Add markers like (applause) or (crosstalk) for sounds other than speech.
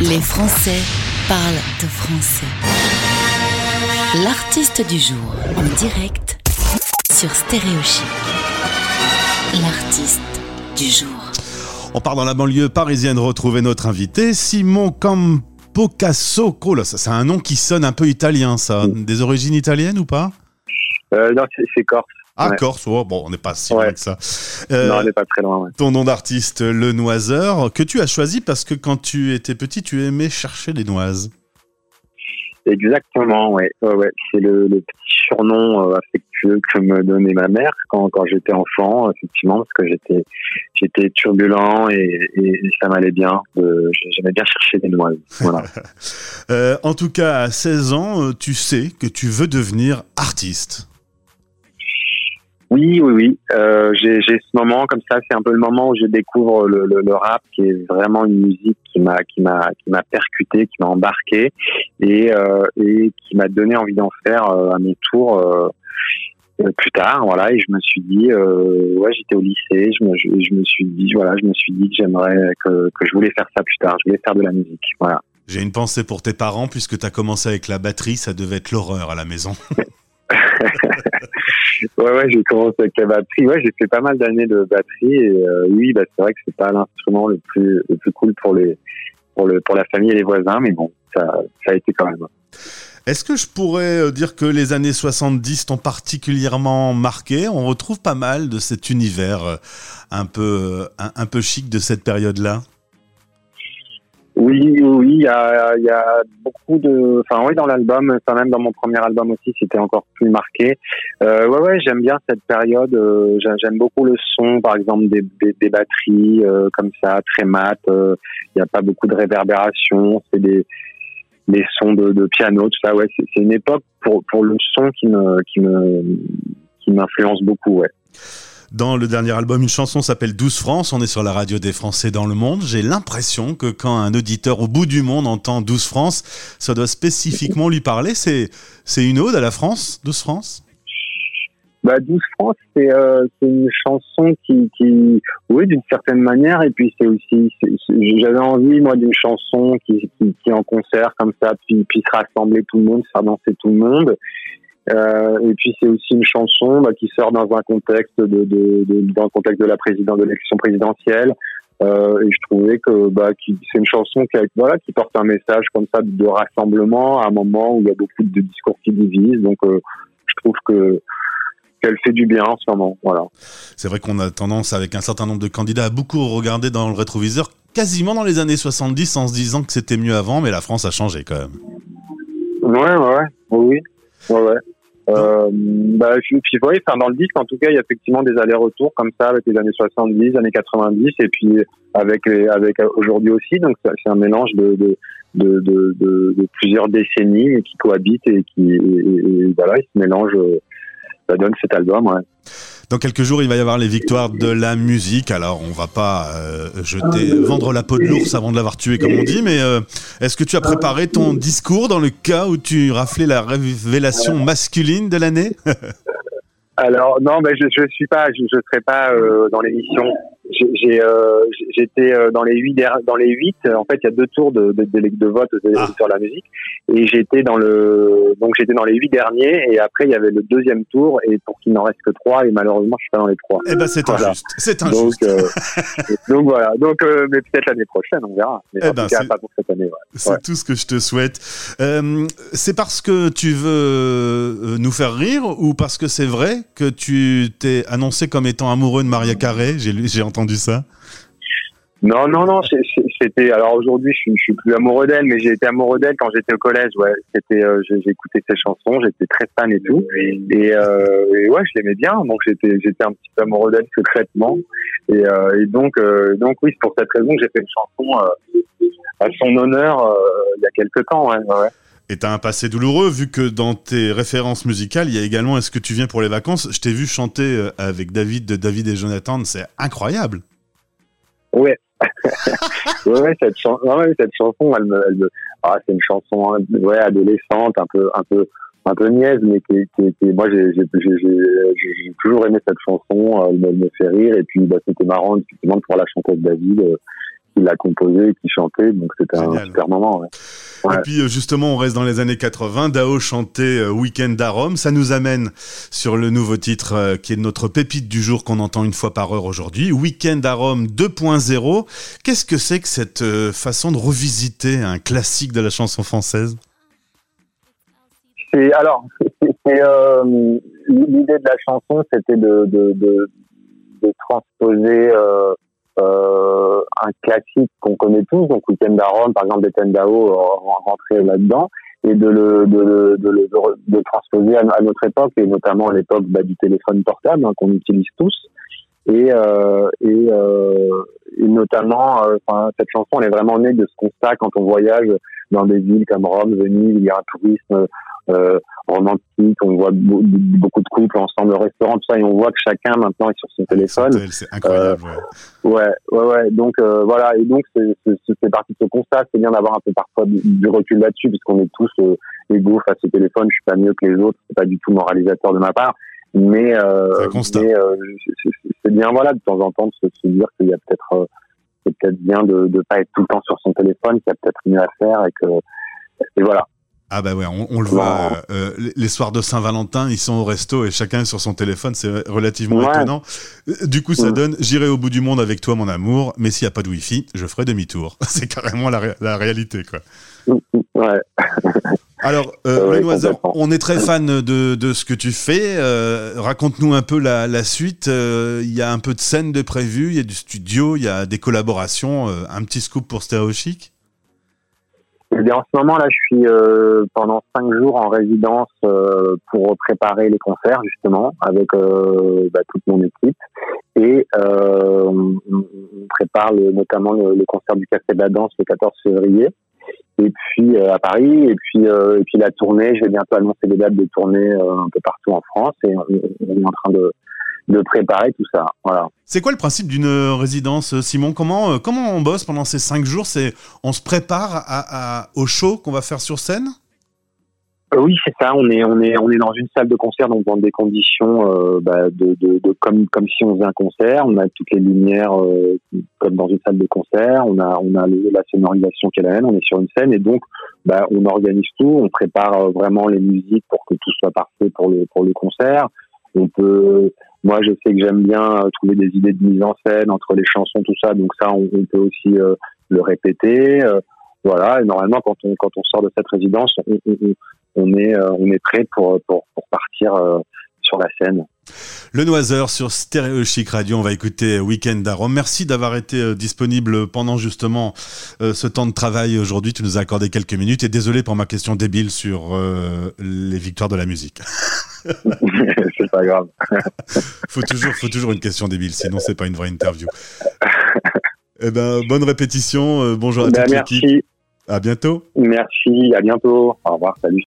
Les Français parlent de français. L'artiste du jour en direct sur Stéréochic. L'artiste du jour. On part dans la banlieue parisienne retrouver notre invité, Simon Campocasso. Oh là, ça, c'est un nom qui sonne un peu italien, ça. Des origines italiennes ou pas? Euh, non, c'est Corse. Ah, Ouais. Corse, oh, bon, on n'est pas si Ouais. loin que ça. Euh, non, on n'est pas très loin. ouais. ton nom d'artiste, Le Noiseur, que tu as choisi parce que quand tu étais petit, tu aimais chercher des noises. Exactement, ouais. ouais. C'est le, le petit surnom euh, affectueux que me donnait ma mère quand, quand j'étais enfant, effectivement, parce que j'étais j'étais turbulent et, ça m'allait bien. Euh, J'aimais bien chercher des noises. Voilà. (laughs) Euh, en tout cas, à 16 ans, euh, tu sais que tu veux devenir artiste. Oui, oui, oui. Euh, J'ai ce moment comme ça. C'est un peu le moment où je découvre le, le, le rap, qui est vraiment une musique qui m'a qui m'a qui m'a percuté, qui m'a embarqué et euh, et qui m'a donné envie d'en faire euh, à mon tour. euh, euh, plus tard, voilà, et je me suis dit, euh, ouais, j'étais au lycée, je me, je, je me suis dit, voilà, je me suis dit que j'aimerais, que, que je voulais faire ça plus tard, je voulais faire de la musique, voilà. J'ai une pensée pour tes parents, puisque tu as commencé avec la batterie, ça devait être l'horreur à la maison. (laughs) Ouais, ouais, j'ai commencé avec la batterie. Ouais, j'ai fait pas mal d'années de batterie et euh, oui, bah, c'est vrai que c'est pas l'instrument le plus cool pour la famille et les voisins, mais bon, ça a été quand même. Est-ce que je pourrais euh, dire que les années 70 t'ont particulièrement marqué? On retrouve pas mal de cet univers euh, un peu chic de cette période-là. Oui, oui, il y a y a beaucoup de, enfin oui, dans l'album, enfin même dans mon premier album aussi, c'était encore plus marqué. Euh, ouais, ouais, j'aime bien cette période. euh, j'aime beaucoup le son, par exemple des des, batteries euh, comme ça, très mat. euh, Il y a pas beaucoup de réverbération. C'est des des sons de, de piano, tout ça. Ouais, c'est une époque pour pour le son qui me qui me qui m'influence beaucoup. Ouais. Dans le dernier album, une chanson s'appelle 12 France. On est sur la radio des Français dans le monde. J'ai l'impression que quand un auditeur au bout du monde entend 12 France, ça doit spécifiquement lui parler. C'est, une ode à la France, 12 France Bah, 12 France, c'est euh, c'est une chanson qui, oui, d'une certaine manière, et puis c'est aussi, j'avais envie, moi, d'une chanson qui, qui, est en concert comme ça, puis puisse rassembler tout le monde, faire danser tout le monde. Euh, et puis c'est aussi une chanson bah, qui sort dans un contexte de, de, de dans le contexte de la présidente de l'élection présidentielle. Euh, et je trouvais que bah, qui- c'est une chanson qui, a- voilà, qui porte un message comme ça de rassemblement à un moment où il y a beaucoup de discours qui divisent. Donc euh, je trouve que qu'elle fait du bien en ce moment. Voilà. C'est vrai qu'on a tendance, avec un certain nombre de candidats, à beaucoup regarder dans le rétroviseur, quasiment dans les années 70, en se disant que c'était mieux avant, mais la France a changé quand même. Ouais, ouais, ouais. oui, ouais, ouais. Euh, bah, je- puis oui, enfin dans le disque, en tout cas, il y a effectivement des allers-retours comme ça avec les années 70, années 90, et puis avec avec aujourd'hui aussi. Donc c'est un mélange de de, de, de, de, plusieurs décennies mais qui cohabitent et qui et voilà, ils se mélangent. euh, Ça donne cet album. Ouais. Dans quelques jours, il va y avoir les victoires de la musique. Alors, on va pas euh, jeter, vendre la peau de l'ours avant de l'avoir tué, comme on dit. Mais euh, est-ce que tu as préparé ton discours dans le cas où tu raflais la révélation masculine de l'année? (laughs) Alors non, mais je je suis pas, je, je serai pas euh, dans l'émission. J'ai- euh, j'étais euh, dans les huit dans les huit. euh, En fait, il y a deux tours de de, de, de vote Ah. sur la musique, et j'étais dans le donc j'étais dans les huit derniers. Et après, il y avait le deuxième tour, et pour qu'il n'en reste que trois. Et malheureusement, je suis pas dans les trois. Eh ben, c'est Voilà. injuste. C'est Donc injuste. euh, (laughs) donc voilà. Donc euh, mais peut-être l'année prochaine, on verra. Mais Eh en ben, tout cas, c'est- pas pour cette année. ouais. C'est ouais. tout ce que je te souhaite. Euh, c'est parce que tu veux nous faire rire ou parce que c'est vrai que tu t'es annoncé comme étant amoureux de Maria Carré? J'ai j'ai entendu ça? Non, non, non, c'était. Alors aujourd'hui, je je suis plus amoureux d'elle, mais j'ai été amoureux d'elle quand j'étais au collège. Ouais, c'était. euh, écouté ses chansons, j'étais très fan et tout. Et, euh, ouais, je l'aimais bien, donc j'étais, j'étais un petit peu amoureux d'elle secrètement. Et, euh, et donc, euh, donc oui, c'est pour cette raison que j'ai fait une chanson euh, à son honneur il y a quelques temps. Et t'as un passé douloureux, vu que dans tes références musicales, il y a également Est-ce que tu viens pour les vacances? Je t'ai vu chanter euh, avec David de David et Jonathan, c'est incroyable. Ouais. (laughs) ouais, cette, chan- cette chanson, ah, c'est une chanson hein, ouais, adolescente, un peu, un peu, un peu niaise, mais qui, moi, j'ai, toujours aimé cette chanson. euh, Elle me, fait rire, et puis, bah, c'était marrant, effectivement, de pouvoir la chanter avec David. Euh, qui l'a composé, qui chantait, donc c'était un super moment. Et puis euh, justement, on reste dans les années 80. Dao chantait euh, Weekend à Rome. Ça nous amène sur le nouveau titre euh, qui est notre pépite du jour qu'on entend une fois par heure aujourd'hui, Weekend à Rome 2.0. Qu'est-ce que c'est que cette façon de revisiter un classique de la chanson française? C'est alors, (laughs) l'idée de la chanson, c'était de, de, de, de transposer euh, un classique qu'on connaît tous, donc Weekend à Rome, par exemple, d'Etienne Dao rentrer là-dedans, et de le, de, de, de, de transposer à, notre époque, et notamment à l'époque bah, du téléphone portable hein, qu'on utilise tous. Et, euh, et, euh, et, notamment, euh, cette chanson, elle est vraiment née de ce constat quand on voyage dans des villes comme Rome, Venise, il y a un tourisme euh, romantique, on voit beaucoup de couples ensemble au restaurant, tout ça, et on voit que chacun maintenant est sur son téléphone. C'est incroyable. Euh, ouais, ouais, ouais. Donc euh, voilà, et donc c'est parti de ce constat, c'est bien d'avoir un peu parfois du, recul là-dessus, puisqu'on est tous euh, égaux face au téléphone. Je suis pas mieux que les autres, c'est pas du tout moralisateur de ma part, mais, euh, c'est bien voilà de temps en temps de se, dire qu'il y a peut-être c'est peut-être bien de ne pas être tout le temps sur son téléphone, qu'il y a peut-être mieux à faire et que et voilà. Ah bah ouais, on, le voit. Euh, les soirs de Saint-Valentin, ils sont au resto et chacun est sur son téléphone. C'est relativement étonnant. Euh, du coup, ça donne j'irai au bout du monde avec toi, mon amour. Mais s'il n'y a pas de Wi-Fi, je ferai demi-tour. (laughs) C'est carrément la, la, réalité, quoi. Ouais. (laughs) Alors, euh, on est très fan de, de, ce que tu fais. Euh, raconte-nous un peu la, la suite. Il y a un peu de scène de prévu, il y a du studio, il y a des collaborations. un petit scoop pour Stereo Chic? Eh en ce moment là, je suis euh, pendant cinq jours en résidence euh, pour préparer les concerts justement avec euh, bah, toute mon équipe et on, prépare notamment le, concert du Café de la Danse le 14 février et puis à Paris et puis et puis la tournée. Je vais bientôt annoncer les dates de tournée un peu partout en France et on est en train de de préparer tout ça. Voilà. C'est quoi le principe d'une résidence, Simon? Comment euh, comment on bosse pendant ces cinq jours? C'est on se prépare à, au show qu'on va faire sur scène? euh, oui, c'est ça. On est on est on est dans une salle de concert donc dans des conditions euh, bah, de, de, de, comme comme si on faisait un concert. On a toutes les lumières comme dans une salle de concert. On a on a la sonorisation qui est la même. On est sur une scène et donc bah, on organise tout. On prépare vraiment les musiques pour que tout soit parfait pour le pour le concert. On peut moi, je sais que j'aime bien euh, trouver des idées de mise en scène entre les chansons, tout ça. Donc ça, on, peut aussi euh, le répéter. Euh, voilà. Et normalement, quand on quand on sort de cette résidence, on, on, est on est prêt pour pour, pour partir sur la scène. Le Noiseur sur Stéréo Chic Radio, on va écouter Weekend à Merci d'avoir été disponible pendant justement ce temps de travail aujourd'hui. Tu nous as accordé quelques minutes et désolé pour ma question débile sur les victoires de la musique. (laughs) c'est pas grave. (laughs) faut toujours, faut toujours une question débile, sinon c'est pas une vraie interview. (laughs) Eh ben, bonne répétition. Euh, bonjour à ben, toute l'équipe. À bientôt. Merci, à bientôt. Au revoir, salut.